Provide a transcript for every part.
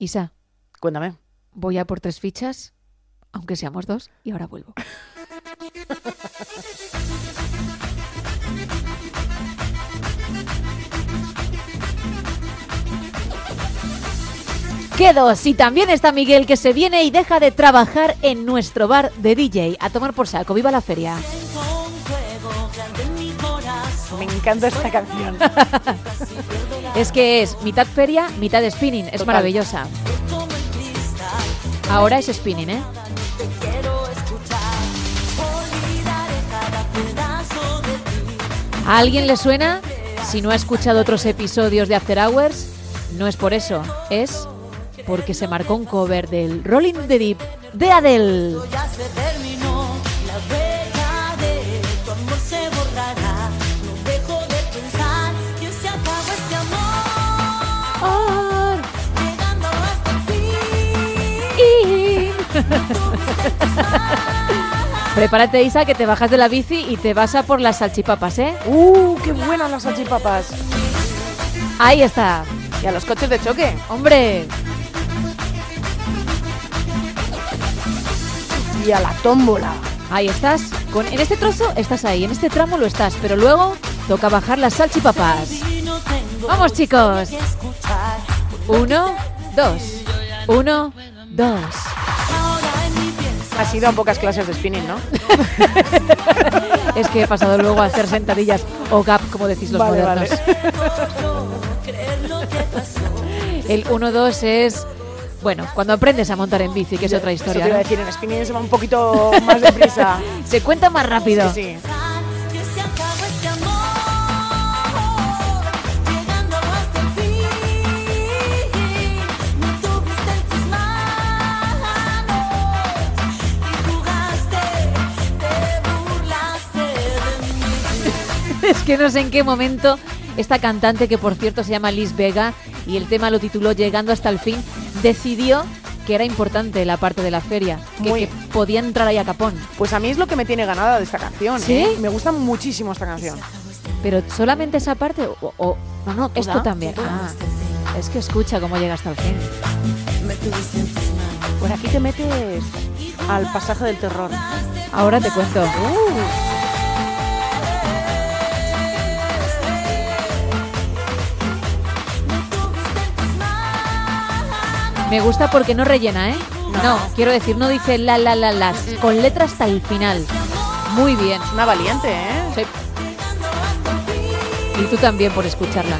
Isa, Cuéntame. voy a por tres fichas, aunque seamos dos, y ahora vuelvo. ¿Qué dos? Y también está Miguel que se viene y deja de trabajar en nuestro bar de DJ. A tomar por saco. ¡Viva la feria! Me encanta esta canción. Es que es mitad feria, mitad spinning. Es Total. maravillosa. Ahora es spinning, ¿eh? ¿A alguien le suena? Si no ha escuchado otros episodios de After Hours, no es por eso, es porque se marcó un cover del Rolling the Deep de Adele. Prepárate, Isa, que te bajas de la bici y te vas a por las salchipapas, ¿eh? ¡Uh, qué buenas las salchipapas! Ahí está. Y a los coches de choque. Hombre, Y a la tómbola. ahí estás. Con, en este trozo estás ahí, en este tramo lo estás, pero luego toca bajar las salchipapas. Vamos, chicos. Uno, dos. Uno, dos. Has ido a pocas clases de spinning, ¿no? Es que he pasado luego a hacer sentadillas o gap, como decís los Vale, modernos. El 1-2 es, bueno, cuando aprendes a montar en bici, que es otra Eso historia. te iba a ¿no? decir, en spinning se va un poquito más deprisa. Se cuenta más rápido. Sí, sí. Es que no sé en qué momento esta cantante, que por cierto se llama Liz Vega, y el tema lo tituló Llegando hasta el fin, decidió que era importante la parte de la feria, que, Muy. que podía entrar ahí a capón. Pues a mí es lo que me tiene ganada de esta canción. ¿Sí? ¿eh? Me gusta muchísimo esta canción. Pero solamente esa parte o, o- No, no, toda, esto también. Ah, es que escucha cómo llega hasta el fin. Pues aquí te metes al pasaje del terror. Ahora te cuento. Me gusta porque no rellena, ¿eh? No, quiero decir, no dice la la la las, con letra hasta el final. Muy bien. Es una valiente, ¿eh? Sí. Y tú también por escucharla.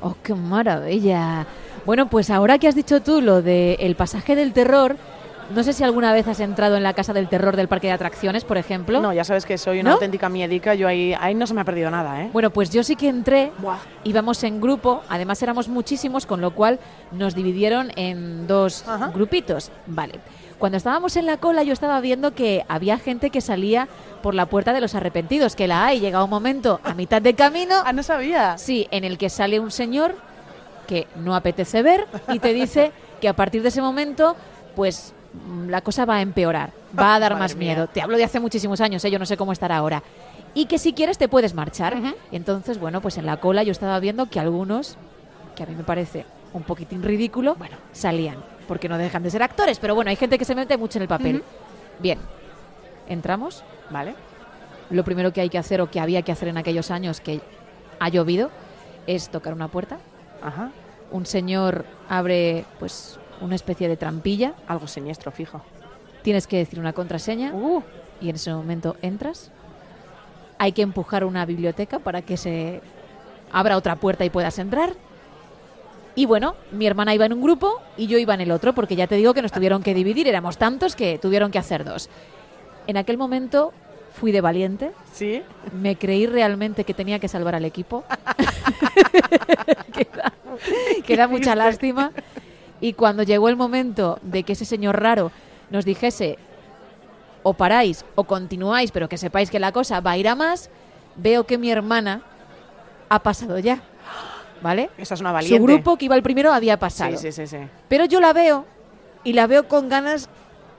Oh, qué maravilla. Bueno, pues ahora que has dicho tú lo de el pasaje del terror, no sé si alguna vez has entrado en la casa del terror del parque de atracciones, por ejemplo. No, ya sabes que soy una ¿No? auténtica miedica. Yo ahí, ahí no se me ha perdido nada, ¿eh? Bueno, pues yo sí que entré, Buah. íbamos en grupo, además éramos muchísimos, con lo cual nos dividieron en dos Ajá. grupitos. Vale. Cuando estábamos en la cola yo estaba viendo que había gente que salía por la puerta de los arrepentidos, que la hay, llega un momento a mitad de camino, Ah, no sabía. sí, en el que sale un señor que no apetece ver y te dice que a partir de ese momento, pues la cosa va a empeorar, va a dar más mía. miedo. Te hablo de hace muchísimos años, ¿eh? yo no sé cómo estará ahora. Y que si quieres te puedes marchar. Entonces, bueno, pues en la cola yo estaba viendo que algunos, que a mí me parece un poquitín ridículo, Bueno. salían, porque no dejan de ser actores, pero bueno, hay gente que se mete mucho en el papel. Bien, entramos, Vale. lo primero que hay que hacer o que había que hacer en aquellos años que ha llovido es tocar una puerta. Ajá. Un señor abre pues una especie de trampilla, Algo siniestro, fijo. tienes que decir una contraseña Uh, y en ese momento entras. Hay que empujar una biblioteca para que se abra otra puerta y puedas entrar. Y bueno, mi hermana iba en un grupo y yo iba en el otro, porque ya te digo que nos tuvieron que dividir, éramos tantos que tuvieron que hacer dos. En aquel momento fui de valiente, sí. me creí realmente que tenía que salvar al equipo. que da, que da mucha lástima. Y cuando llegó el momento de que ese señor raro nos dijese o paráis o continuáis, pero que sepáis que la cosa va a ir a más, veo que mi hermana ha pasado ya. ¿Vale? Esa es una valiente. Su grupo que iba el primero había pasado. Sí, sí, sí, sí. Pero yo la veo y la veo con ganas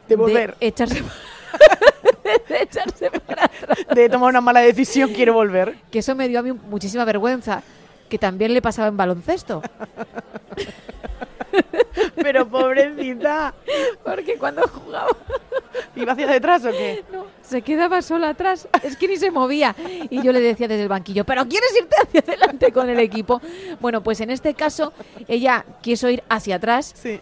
De volver. echarse, de echarse para atrás. de tomar una mala decisión, quiero volver. Que eso me dio a mí muchísima vergüenza, que también le pasaba en baloncesto. Pero pobrecita, Porque cuando jugaba ¿iba hacia detrás o qué? no, se quedaba sola atrás, es que ni se movía. Y yo le decía desde el banquillo, ¿pero quieres irte hacia adelante con el equipo? Bueno, pues en este caso ella quiso ir hacia atrás Sí.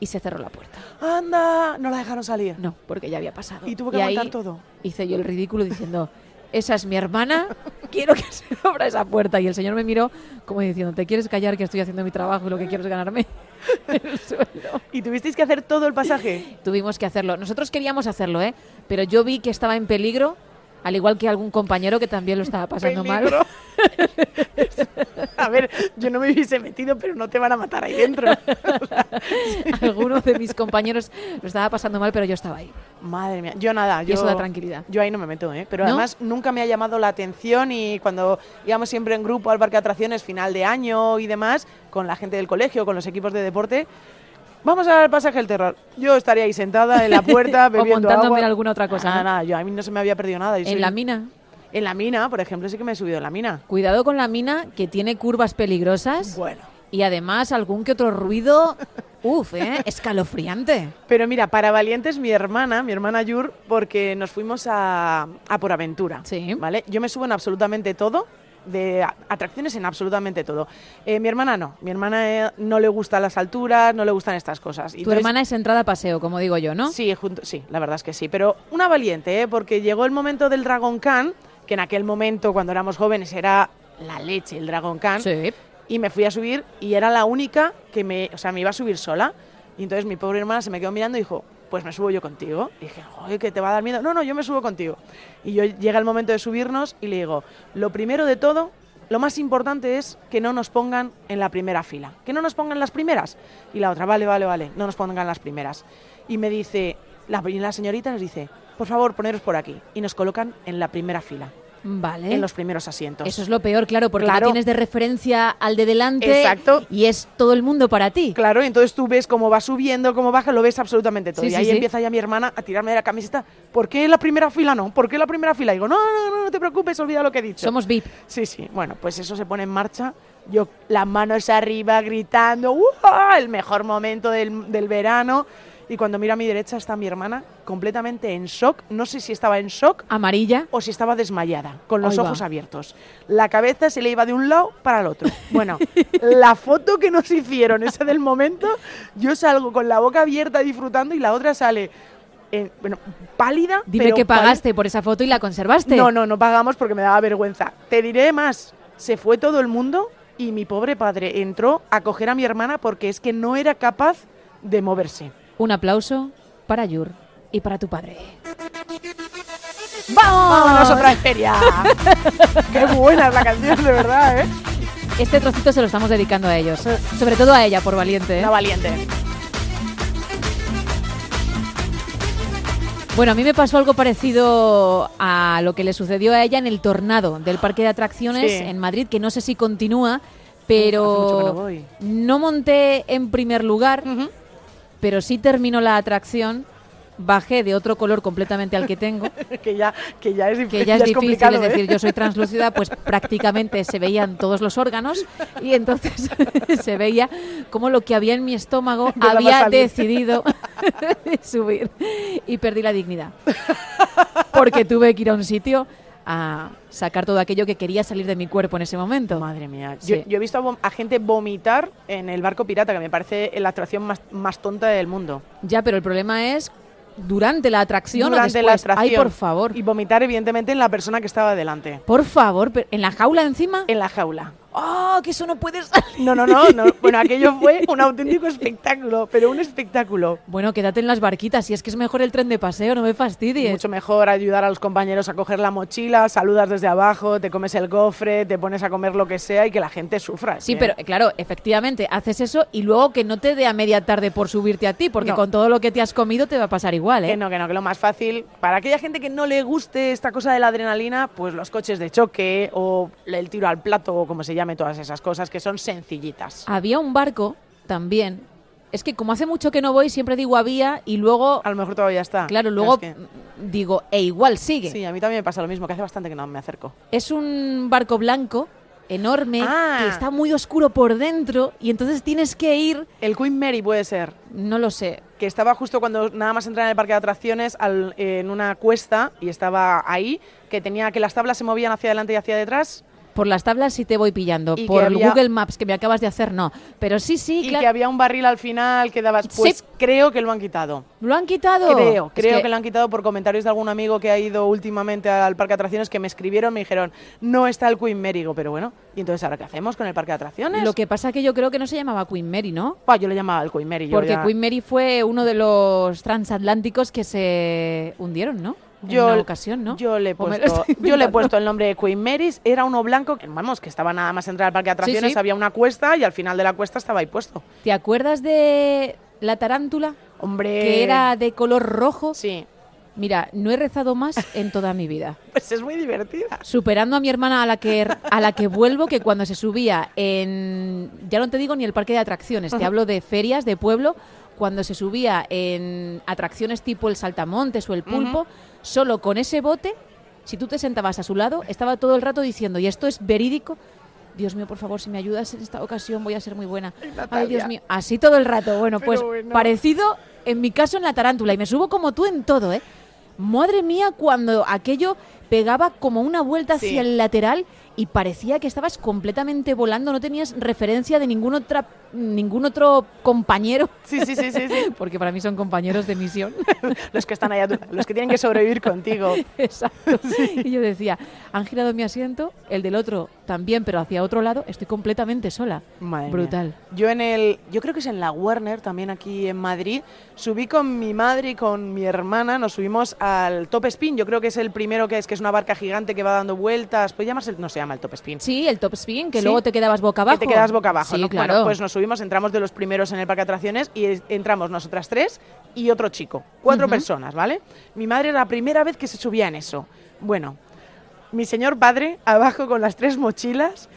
y se cerró la puerta. Anda, no la dejaron salir. No, porque ya había pasado. Y tuvo que ahí aguantar todo. Hice yo el ridículo diciendo, esa es mi hermana, quiero que se abra esa puerta. Y el señor me miró como diciendo, ¿te quieres callar que estoy haciendo mi trabajo y lo que quiero es ganarme el sueldo? ¿Y tuvisteis que hacer todo el pasaje? Tuvimos que hacerlo. Nosotros queríamos hacerlo, ¿eh? Pero yo vi que estaba en peligro, al igual que algún compañero que también lo estaba pasando mal. Peligro. A ver, yo no me hubiese metido, pero no te van a matar ahí dentro. Alguno de mis compañeros lo estaba pasando mal, pero yo estaba ahí. Madre mía, yo nada, Y yo eso da tranquilidad. Yo ahí no me meto, ¿eh? Pero ¿No? además nunca me ha llamado la atención y cuando íbamos siempre en grupo al parque de atracciones, final de año y demás, con la gente del colegio, con los equipos de deporte, vamos al pasaje del terror. Yo estaría ahí sentada en la puerta O bebiendo montándome agua. alguna otra cosa, Nada, ¿no? nada, yo a mí no se me había perdido nada. yo soy- En la mina. En la mina, por ejemplo, sí que me he subido en la mina. Cuidado con la mina, que tiene curvas peligrosas. Bueno. Y además algún que otro ruido, uff, ¿eh? escalofriante. Pero mira, para valientes mi hermana, mi hermana Yur, porque nos fuimos a, a por aventura. Sí. ¿Vale? Yo me subo en absolutamente todo, de atracciones en absolutamente todo. Eh, mi hermana no, mi hermana eh, no le gustan las alturas, no le gustan estas cosas. Tu Entonces- hermana es entrada a paseo, como digo yo, ¿no? Sí, junto, sí, la verdad es que sí. Pero una valiente, ¿eh? porque llegó el momento del Dragon Khan, que en aquel momento, cuando éramos jóvenes, era la leche, el Dragon Khan. Sí. Y me fui a subir y era la única que me, o sea, me iba a subir sola. Y entonces mi pobre hermana se me quedó mirando y dijo, pues me subo yo contigo. Dije, joder, que te va a dar miedo. No, no, yo me subo contigo. Y yo llega el momento de subirnos y le digo, lo primero de todo, lo más importante es que no nos pongan en la primera fila. Que no nos pongan las primeras. Y la otra, vale, vale, vale, no nos pongan las primeras. Y me dice, la, la señorita nos dice, por favor, poneros por aquí. Y nos colocan en la primera fila, Vale. en los primeros asientos. Eso es lo peor, claro, porque Claro. no tienes de referencia al de delante Exacto. y es todo el mundo para ti. Claro, y entonces tú ves cómo va subiendo, cómo baja, lo ves absolutamente todo. Sí, y sí, ahí sí. empieza ya mi hermana a tirarme de la camiseta. ¿Por qué la primera fila no? ¿Por qué la primera fila? Y digo, no, no, no, no te preocupes, olvida lo que he dicho. Somos VIP. Sí, sí. Bueno, pues eso se pone en marcha. Yo las manos arriba, gritando, ¡Uah! el mejor momento del, del verano. Y cuando miro a mi derecha está mi hermana completamente en shock. No sé si estaba en shock Amarilla. o si estaba desmayada, con los ojos abiertos. La cabeza se le iba de un lado para el otro. Bueno, la foto que nos hicieron, esa del momento, yo salgo con la boca abierta disfrutando y la otra sale, eh, bueno, pálida. Dime pero que pálida. pagaste por esa foto y la conservaste. No, no, no pagamos porque me daba vergüenza. Te diré más, se fue todo el mundo y mi pobre padre entró a coger a mi hermana porque es que no era capaz de moverse. Un aplauso para Yur y para tu padre. ¡Vámonos otra vez feria! ¡Qué buena es la canción, de verdad, eh! Este trocito se lo estamos dedicando a ellos. Sobre todo a ella, por valiente. ¿eh? Una valiente. Bueno, a mí me pasó algo parecido a lo que le sucedió a ella en el tornado del parque de atracciones Sí. en Madrid, que no sé si continúa, pero no no monté en primer lugar, pero sí terminó la atracción, bajé de otro color completamente al que tengo, que ya, que ya es difícil. que ya es difícil, es decir, ¿eh? yo soy translúcida, pues prácticamente se veían todos los órganos y entonces se veía como lo que había en mi estómago había decidido subir y perdí la dignidad. Porque tuve que ir a un sitio a sacar todo aquello que quería salir de mi cuerpo en ese momento. Madre mía. Sí. Yo, yo he visto a, gente vomitar en el barco pirata, que me parece la atracción más, más tonta del mundo. Ya, pero el problema es durante la atracción Durante o la después. atracción. Ay, por favor. Y vomitar, evidentemente, en la persona que estaba delante. Por favor, pero- ¿en la jaula encima? En la jaula. ¡Oh, que eso no puede salir! No, no, no, no. Bueno, aquello fue un auténtico espectáculo, pero un espectáculo. Bueno, quédate en las barquitas, si es que es mejor el tren de paseo, no me fastidies. Mucho mejor ayudar a los compañeros a coger la mochila, saludas desde abajo, te comes el gofre, te pones a comer lo que sea y que la gente sufra. Sí, ¿eh? pero claro, efectivamente, haces eso y luego que no te dé a media tarde por subirte a ti, porque No. con todo lo que te has comido te va a pasar igual, ¿eh? Que no, que no, que lo más fácil, para aquella gente que no le guste esta cosa de la adrenalina, pues los coches de choque o el tiro al plato o como se llame todas esas cosas que son sencillitas. Había un barco también Es que como hace mucho que no voy, siempre digo había y luego, A lo mejor todavía está. claro, luego es que- digo, e igual sigue. Sí, a mí también me pasa lo mismo, que hace bastante que no me acerco. Es un barco blanco enorme Ah. que está muy oscuro por dentro y entonces tienes que ir, El Queen Mary puede ser. no lo sé, que estaba justo cuando nada más entrar en el parque de atracciones al- en una cuesta y estaba ahí, que tenía que las tablas se movían hacia adelante y hacia detrás por las tablas sí te voy pillando, Y por había- Google Maps que me acabas de hacer no, pero sí, sí, y claro. que había un barril al final que dabas. Pues Sí. creo que lo han quitado. ¿Lo han quitado? Creo, Es creo que... lo han quitado por comentarios de algún amigo que ha ido últimamente al parque de atracciones que me escribieron, me dijeron, no está el Queen Mary, Digo, pero bueno, ¿y entonces ahora qué hacemos con el parque de atracciones? Lo que pasa que yo creo que no se llamaba Queen Mary, ¿no? Yo le llamaba el Queen Mary. Porque ya- Queen Mary fue uno de los transatlánticos que se hundieron, ¿no? Yo, en una ocasión, ¿no? yo le, he ¿O me lo puesto, yo le he puesto el nombre de Queen Mary's, era uno blanco, que, vamos, que estaba nada más entrar al parque de atracciones, sí. había una cuesta y al final de la cuesta estaba ahí puesto. ¿Te acuerdas de la tarántula? Hombre. Que era de color rojo. Sí, Mira, no he rezado más en toda mi vida. pues es muy divertida. Superando a mi hermana a la que a la que vuelvo, que cuando se subía en ya no te digo ni el parque de atracciones, te hablo de ferias de pueblo, cuando se subía en atracciones tipo el saltamontes o el pulpo, solo con ese bote, si tú te sentabas a su lado, estaba todo el rato diciendo, y esto es verídico, Dios mío, por favor, si me ayudas en esta ocasión voy a ser muy buena. Ay. Dios mío, así todo el rato. Bueno, Pero pues bueno. parecido en mi caso en la tarántula y me subo como tú en todo, ¿eh? Madre mía, cuando aquello pegaba como una vuelta Sí. hacia el lateral y parecía que estabas completamente volando, no tenías referencia de ningún otra ningún otro compañero, Sí, sí, sí, sí, sí. porque para mí son compañeros de misión. los que están allá, los que tienen que sobrevivir contigo. Exacto. Y yo decía, han girado mi asiento, el del otro también, pero hacia otro lado, estoy completamente sola. Madre mía. Brutal. Yo en el, yo creo que es en la Warner, también aquí en Madrid, subí con mi madre y con mi hermana, nos subimos al Top Spin, yo creo que es el primero que es, que es una barca gigante que va dando vueltas, pues llamarse, no se llama el Top Spin. Sí, el top spin, que Sí. luego te quedabas boca abajo. Que te quedas boca abajo, Sí, ¿no? claro. Bueno, pues nos subimos, entramos de los primeros en el parque de atracciones y entramos nosotras tres y otro chico. Cuatro Ujú. personas, ¿vale? Mi madre era la primera vez que se subía en eso. Bueno, mi señor padre abajo con las tres mochilas.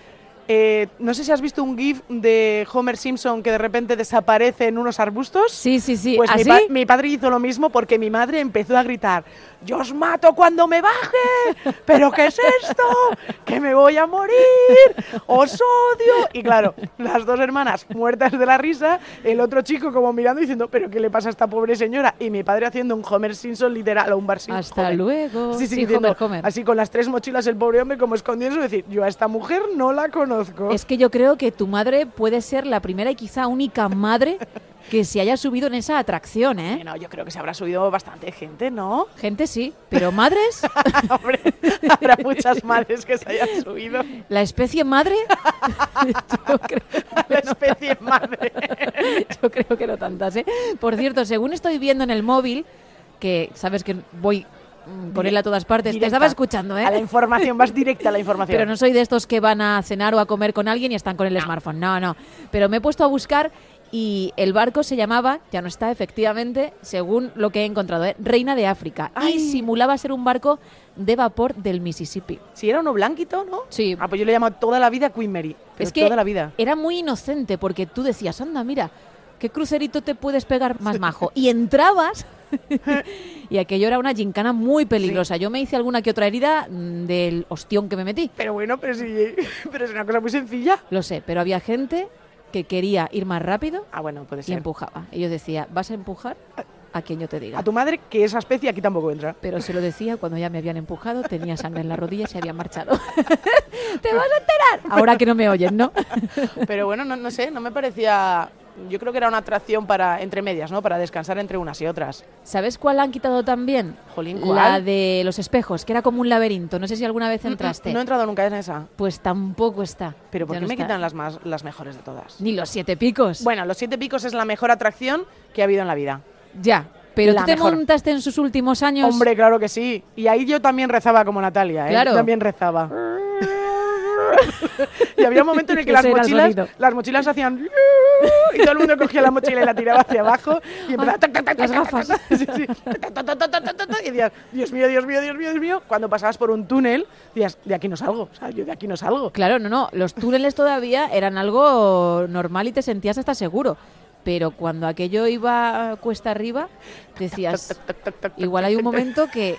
eh, no sé si has visto un GIF de Homer Simpson que de repente desaparece en unos arbustos. Sí, sí, sí. Pues mi, ¿Así? pa- mi padre hizo lo mismo porque mi madre empezó a gritar, yo os mato cuando me baje, pero ¿qué es esto? Que me voy a morir, os odio. Y claro, las dos hermanas muertas de la risa, el otro chico como mirando diciendo, pero ¿qué le pasa a esta pobre señora? Y mi padre haciendo un Homer Simpson literal o un Bar Simpson. Hasta Homer. luego. Sí, sí, Sí, diciendo, Homer, Homer. así con las tres mochilas el pobre hombre como escondiéndose y decir, yo a esta mujer no la conozco. Es que yo creo que tu madre puede ser la primera y quizá única madre que se haya subido en esa atracción, ¿eh? Bueno, yo creo que se habrá subido bastante gente, ¿no? Gente sí, pero madres, Hombre, habrá muchas madres que se hayan subido. la especie madre, yo creo, La especie madre. yo creo que no tantas, ¿eh? Por cierto, según estoy viendo en el móvil, que sabes que voy mm, con él a todas partes, te estaba escuchando, ¿eh? A la información, vas directa a la información. Pero no soy de estos que van a cenar o a comer con alguien y están con el smartphone. No, no. Pero me he puesto a buscar y el barco se llamaba, ya no está efectivamente, según lo que he encontrado, ¿eh? Reina de África. Ay. Y simulaba ser un barco de vapor del Mississippi. Si era uno blanquito, ¿no? Sí. Ah, pues yo le llamo toda la vida Queen Mary. Pero es que toda la vida. era muy inocente porque tú decías, anda, mira, ¿qué crucerito te puedes pegar más majo? Y entrabas y aquello era una gincana muy peligrosa. Yo me hice alguna que otra herida mm, del ostión que me metí. Pero bueno, pero sí, pero es una cosa muy sencilla. Lo sé, pero había gente que quería ir más rápido Ah, bueno, puede y ser. empujaba. Y yo decía, vas a empujar a quien yo te diga. A tu madre, que esa especie aquí tampoco entra. Pero se lo decía cuando ya me habían empujado, tenía sangre en la rodilla y se habían marchado. ¡Te vas a enterar! Ahora que no me oyen, ¿no? Pero bueno, no, no sé, no me parecía... Yo creo que era una atracción para entre medias, ¿no? Para descansar entre unas y otras. ¿Sabes cuál han quitado también? Jolín, La ¿cuál? de los espejos, que era como un laberinto. No sé si alguna vez entraste. No he entrado nunca en esa. Pues tampoco está. Pero ¿por Ya qué no me está. quitan las, más, las mejores de todas? Ni los siete picos. Bueno, los siete picos es la mejor atracción que ha habido en la vida. ya. Pero la tú te mejor. montaste en sus últimos años. Hombre, claro que sí. Y ahí yo también rezaba como Natalia, ¿eh? Claro. También rezaba. y había un momento en el que las mochilas, las mochilas hacían y todo el mundo cogía la mochila y la tiraba hacia abajo y empezaba las gafas. y decías, Dios mío, Dios mío, Dios mío, Dios mío. Cuando pasabas por un túnel, decías, de aquí no salgo, o sea, yo de aquí no salgo. Claro, no, no. Los túneles todavía eran algo normal y te sentías hasta seguro. pero cuando aquello iba cuesta arriba, decías, igual hay un momento que,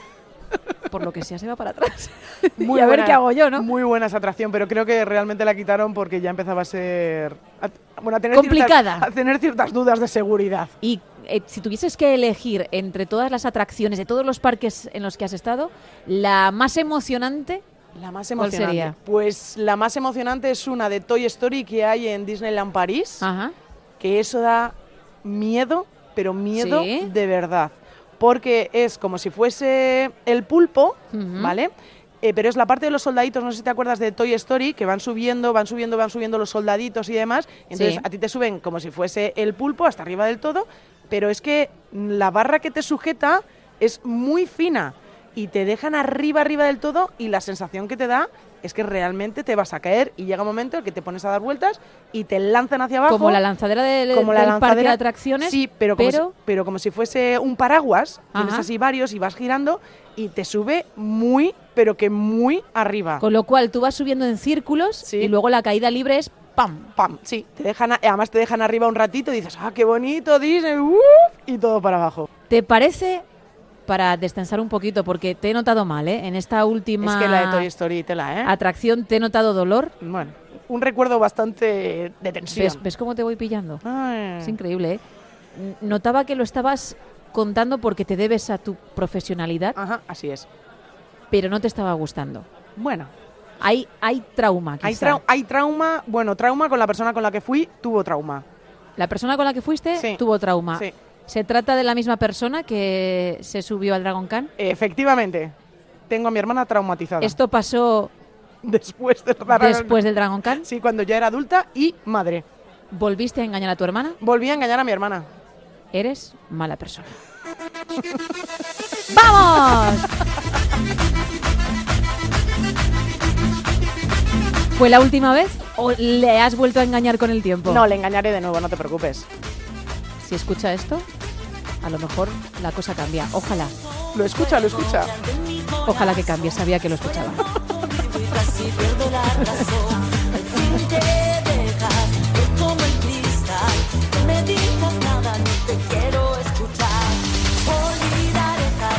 por lo que sea, se va para atrás. y a ver buena- qué hago yo, ¿no? Muy buena esa atracción, pero creo que realmente la quitaron porque ya empezaba a ser. a- bueno, a tener Complicada. Ciertas, a tener ciertas dudas de seguridad. Y eh, si tuvieses que elegir entre todas las atracciones de todos los parques en los que has estado, la más emocionante, La más ¿Cuál emocionante. sería? Pues la más emocionante es una de Toy Story que hay en Disneyland París, ajá, que eso da miedo, pero miedo Sí. de verdad. Porque es como si fuese el pulpo. ¿vale? Eh, pero es la parte de los soldaditos, no sé si te acuerdas de Toy Story, que van subiendo, van subiendo, van subiendo los soldaditos y demás. Entonces Sí. a ti te suben como si fuese el pulpo hasta arriba del todo, pero es que la barra que te sujeta es muy fina y te dejan arriba, arriba del todo y la sensación que te da es que realmente te vas a caer y llega un momento en que te pones a dar vueltas y te lanzan hacia abajo. como la lanzadera del, como la del parque de lanzadera. atracciones, Sí, pero como, pero Si, pero como si fuese un paraguas, tienes así varios y vas girando y te sube muy, pero que muy arriba. con lo cual tú vas subiendo en círculos Sí. y luego la caída libre es ¡pam! Pam, sí, te dejan, además te dejan arriba un ratito y dices, ah, qué bonito, Disney, ¡uf! y todo para abajo. ¿Te parece, para destensar un poquito, porque te he notado mal, ¿eh? En esta última Es que la de Toy Story tela, ¿eh? atracción te he notado dolor. Bueno, un recuerdo bastante de tensión. ¿Ves, ves cómo te voy pillando? Ay. Es increíble, ¿eh? Notaba que lo estabas contando porque te debes a tu profesionalidad, Ajá, así es. pero no te estaba gustando. Bueno, Hay, hay trauma, hay, quizá. trau- hay trauma, bueno, trauma con la persona con la que fui, tuvo trauma. La persona con la que fuiste Sí. tuvo trauma. Sí. ¿Se trata de la misma persona que se subió al Dragon Khan? Efectivamente, tengo a mi hermana traumatizada. Esto pasó Después de después del Dragon Khan. Sí, cuando ya era adulta y madre. ¿Volviste a engañar a tu hermana? Volví a engañar a mi hermana. Eres mala persona. ¡Vamos! ¿Fue la última vez o le has vuelto a engañar con el tiempo? No, le engañaré de nuevo, no te preocupes. Si escucha esto, a lo mejor la cosa cambia. Ojalá, Lo escucha, lo escucha. ojalá que cambie. Sabía que lo escuchaba.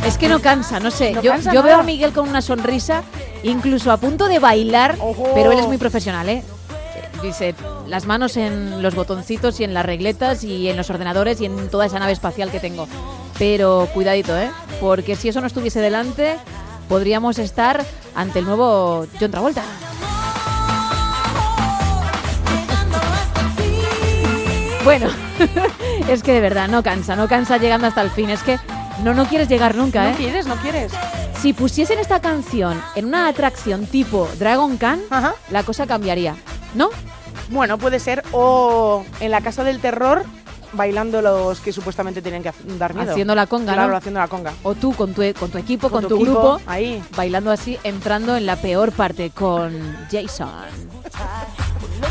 Es que no cansa, no sé. No yo cansa yo nada. veo a Miguel con una sonrisa, incluso a punto de bailar, Ojo. pero él es muy profesional, ¿eh? Dice, las manos en los botoncitos y en las regletas y en los ordenadores y en toda esa nave espacial que tengo. Pero cuidadito, ¿eh? Porque si eso no estuviese delante, podríamos estar ante el nuevo John Travolta. Bueno, es que de verdad no cansa, no cansa llegando hasta el fin. Es que no, no quieres llegar nunca, ¿No ¿eh? quieres? ¿No quieres? Si pusiesen esta canción en una atracción tipo Dragon Khan, Ajá. la cosa cambiaría, ¿no? Bueno, puede ser. O en la casa del terror, bailando los que supuestamente tienen que dar miedo. Haciendo la conga, Claro, ¿no? haciendo la conga. O tú con tu, con tu equipo, con, Con tu, tu equipo, grupo, ahí. bailando así, entrando en la peor parte con Jason.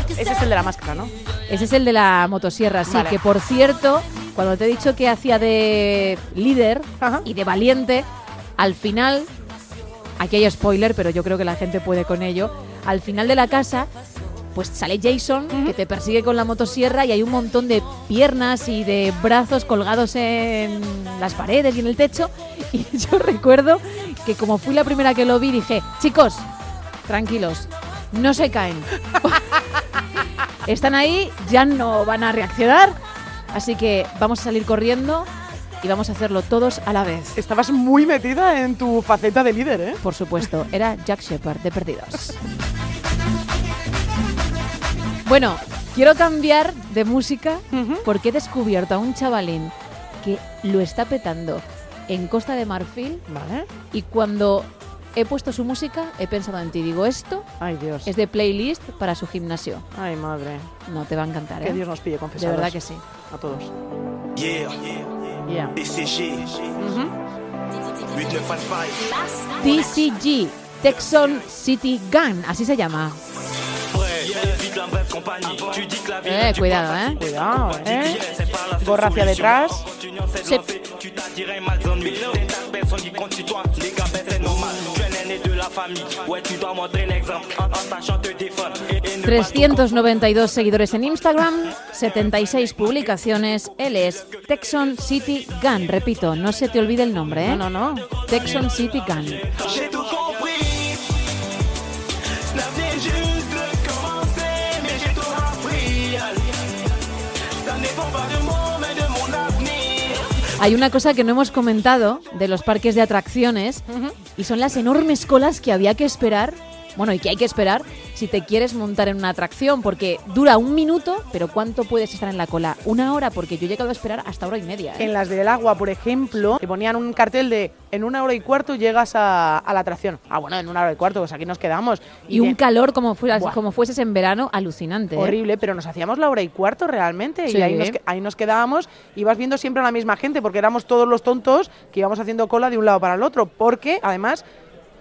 Ese es el de la máscara, ¿no? Ese es el de la motosierra, sí, Vale. que por cierto, cuando te he dicho que hacía de líder Ajá. y de valiente, al final, aquí hay spoiler, pero yo creo que la gente puede con ello, al final de la casa, pues sale Jason, que te persigue con la motosierra y hay un montón de piernas y de brazos colgados en las paredes y en el techo. Y yo recuerdo que como fui la primera que lo vi, dije, chicos, tranquilos, no se caen. Están ahí, ya no van a reaccionar. Así que vamos a salir corriendo y vamos a hacerlo todos a la vez. Estabas muy metida en tu faceta de líder, ¿eh? Por supuesto, era Jack Shepard de Perdidos. Bueno, quiero cambiar de música porque he descubierto a un chavalín que lo está petando en Costa de Marfil Vale. y cuando he puesto su música he pensado en ti. Digo, esto Ay, Dios. es de playlist para su gimnasio. Ay, madre. No te va a encantar, Que ¿eh? Dios nos pille De confesados. verdad que sí. A todos. Yeah, Yeah. BCG, Ujú. 8955. TCG, Texon City Gun, así se llama. Eh, cuidado, ¿eh? Cuidado, ¿eh? Gorra hacia detrás. Sí. famille. Ouais, tu dois montrer l'exemple en, en sachant te défendre. Et- et ne pas 392 seguidores en Instagram, 76 publicaciones. Él es Texon City Gun. Repito, no se te olvide el nombre, ¿eh? No, no, no. Texon City Gun. Hay una cosa que no hemos comentado de los parques de atracciones y son las enormes colas que había que esperar, bueno, y que hay que esperar si te quieres montar en una atracción, porque dura un minuto, pero ¿cuánto puedes estar en la cola? Una hora, porque yo he llegado a esperar hasta hora y media. ¿eh? En las del agua, por ejemplo, te ponían un cartel de en una hora y cuarto llegas a, a la atracción. Ah, bueno, en una hora y cuarto, pues aquí nos quedamos. Y un calor como, fueras, como fueses en verano, alucinante. ¿eh? Horrible, pero nos hacíamos la hora y cuarto realmente Sí. y ahí nos, que- ahí nos quedábamos y vas viendo siempre a la misma gente porque éramos todos los tontos que íbamos haciendo cola de un lado para el otro porque además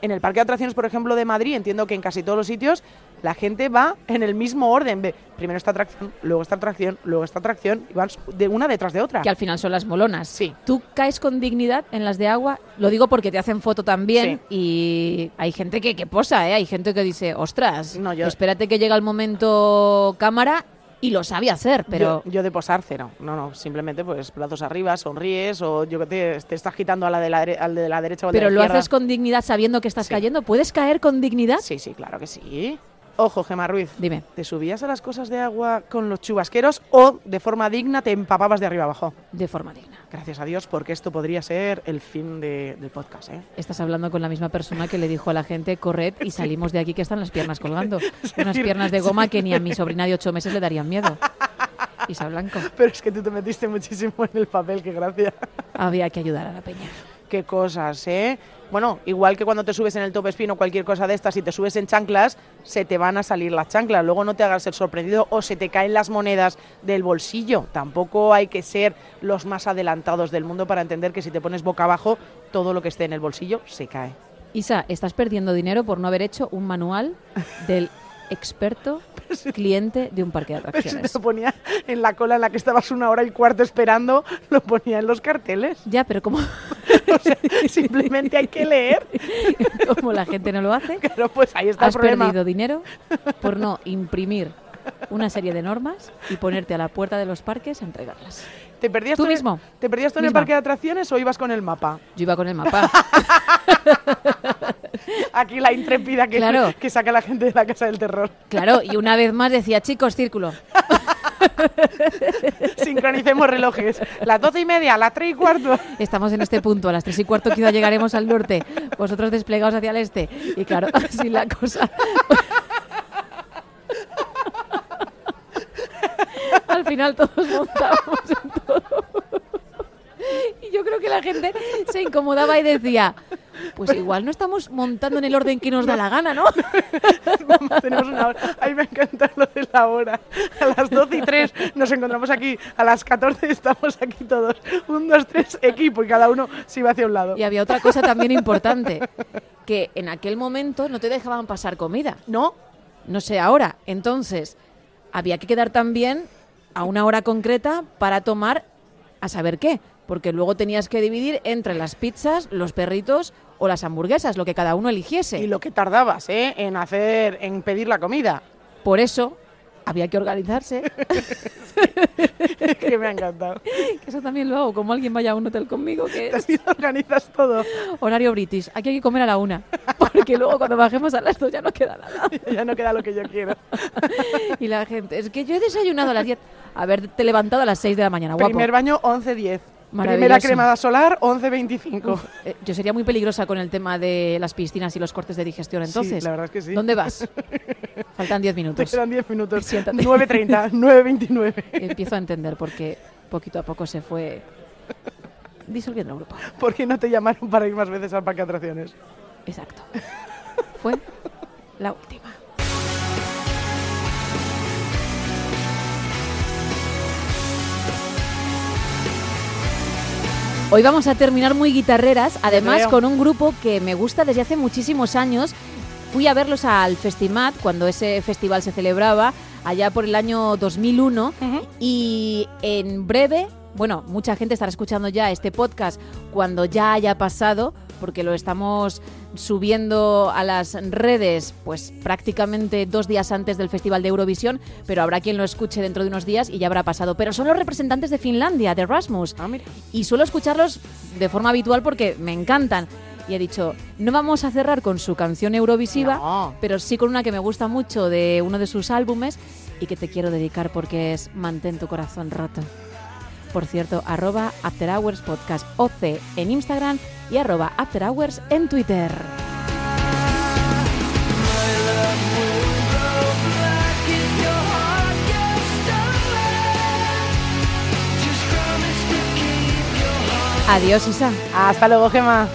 en el parque de atracciones por ejemplo de Madrid entiendo que en casi todos los sitios la gente va en el mismo orden ve primero esta atracción luego esta atracción luego esta atracción y van de una detrás de otra Que al final son las molonas. Sí. Tú caes con dignidad en las de agua, lo digo porque te hacen foto también Sí. y hay gente que, que posa, ¿eh? Hay gente que dice, ostras, No, yo- espérate que llega el momento cámara y lo sabe hacer, pero... yo, yo de posar cero no no simplemente pues brazos arriba sonríes o yo que te, te estás quitando a la de la, al de la derecha o al de Pero la lo haces con dignidad sabiendo que estás Sí. cayendo. ¿Puedes caer con dignidad? sí sí claro que sí ojo Gemma Ruiz Dime. ¿Te subías a las cosas de agua con los chubasqueros o de forma digna te empapabas de arriba abajo? De forma digna. Gracias a Dios, porque esto podría ser el fin de- del podcast, ¿eh? Estás hablando con la misma persona que le dijo a la gente, corred y salimos de aquí que están las piernas colgando. Unas piernas de goma que ni a mi sobrina de ocho meses le darían miedo. Isa Blanco. Pero es que tú te metiste muchísimo en el papel, qué gracia. Había que ayudar a la peña. Qué cosas, ¿eh? Bueno, igual que cuando te subes en el top spin o cualquier cosa de estas y te subes en chanclas, se te van a salir las chanclas. Luego no te hagas el sorprendido o se te caen las monedas del bolsillo. Tampoco hay que ser los más adelantados del mundo para entender que si te pones boca abajo, todo lo que esté en el bolsillo se cae. Isa, estás perdiendo dinero por no haber hecho un manual del experto cliente de un parque de atracciones. te lo ponía en la cola en la que estabas una hora y cuarto esperando, lo ponía en los carteles. Ya, pero como, O sea, simplemente hay que leer. como la gente no lo hace, Pero pues ahí está has el problema. perdido dinero por no imprimir una serie de normas y ponerte a la puerta de los parques a entregarlas. ¿Te perdías Tú el- mismo. ¿Te perdías tú en el parque de atracciones o ibas con el mapa? Yo iba con el mapa. Aquí la intrépida que, Claro. que saca la gente de la casa del terror. Claro, y una vez más decía, chicos, círculo. Sincronicemos relojes. Las doce y media, las tres y cuarto. Estamos en este punto, a las tres y cuarto quizá llegaremos al norte, vosotros desplegados hacia el este. Y claro, así la cosa. Al final todos en todo. Y yo creo que la gente se incomodaba y decía, pues igual no estamos montando en el orden que nos da la gana, ¿no? Vamos, tenemos una hora. Ay, me encanta lo de la hora. A las doce y tres nos encontramos aquí. A las 14 estamos aquí todos. Un, dos, tres, equipo. Y cada uno se iba hacia un lado. Y había otra cosa también importante, que en aquel momento no te dejaban pasar comida. ¿No? no sé ahora. Entonces, había que quedar también a una hora concreta para tomar a saber qué, porque luego tenías que dividir entre las pizzas, los perritos o las hamburguesas, lo que cada uno eligiese. Y lo que tardabas, ¿eh? En hacer, en pedir la comida. Por eso había que organizarse, que me ha encantado. eso también lo hago, como alguien vaya a un hotel conmigo, que organizas todo. horario british. Aquí hay que comer a la una, porque luego cuando bajemos a las dos ya no queda nada. ya no queda lo que yo quiero. Y la gente, es que yo he desayunado a las 10, haberte levantado a las 6 de la mañana, guapo. Primer baño, 11.10. Primera cremada solar, 11.25. Uf, eh, yo sería muy peligrosa con el tema de las piscinas y los cortes de digestión. Entonces, la verdad es que sí. ¿dónde vas? Faltan 10 Te minutos. quedan 10 minutos. Siéntate. 9.30, 9.29. Empiezo a entender por qué poquito a poco se fue disolviendo el grupo. ¿Por qué no te llamaron para ir más veces al parque de atracciones? Exacto. Fue la última. Hoy vamos a terminar muy guitarreras, además con un grupo que me gusta desde hace muchísimos años. Fui a verlos al Festimat cuando ese festival se celebraba allá por el año 2001 y en breve, bueno, mucha gente estará escuchando ya este podcast cuando ya haya pasado, porque lo estamos subiendo a las redes pues prácticamente dos días antes del Festival de Eurovisión, pero habrá quien lo escuche dentro de unos días y ya habrá pasado. Pero son los representantes de Finlandia, de Rasmus. Ah, mira. Y suelo escucharlos de forma habitual porque me encantan. Y he dicho, no vamos a cerrar con su canción Eurovisiva, No. pero sí con una que me gusta mucho de uno de sus álbumes y que te quiero dedicar porque es Mantén tu corazón roto. Por cierto, arroba After Hours Podcast OC en Instagram y arroba After Hours en Twitter. Adiós, Isa. Hasta luego, Gemma.